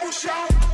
What?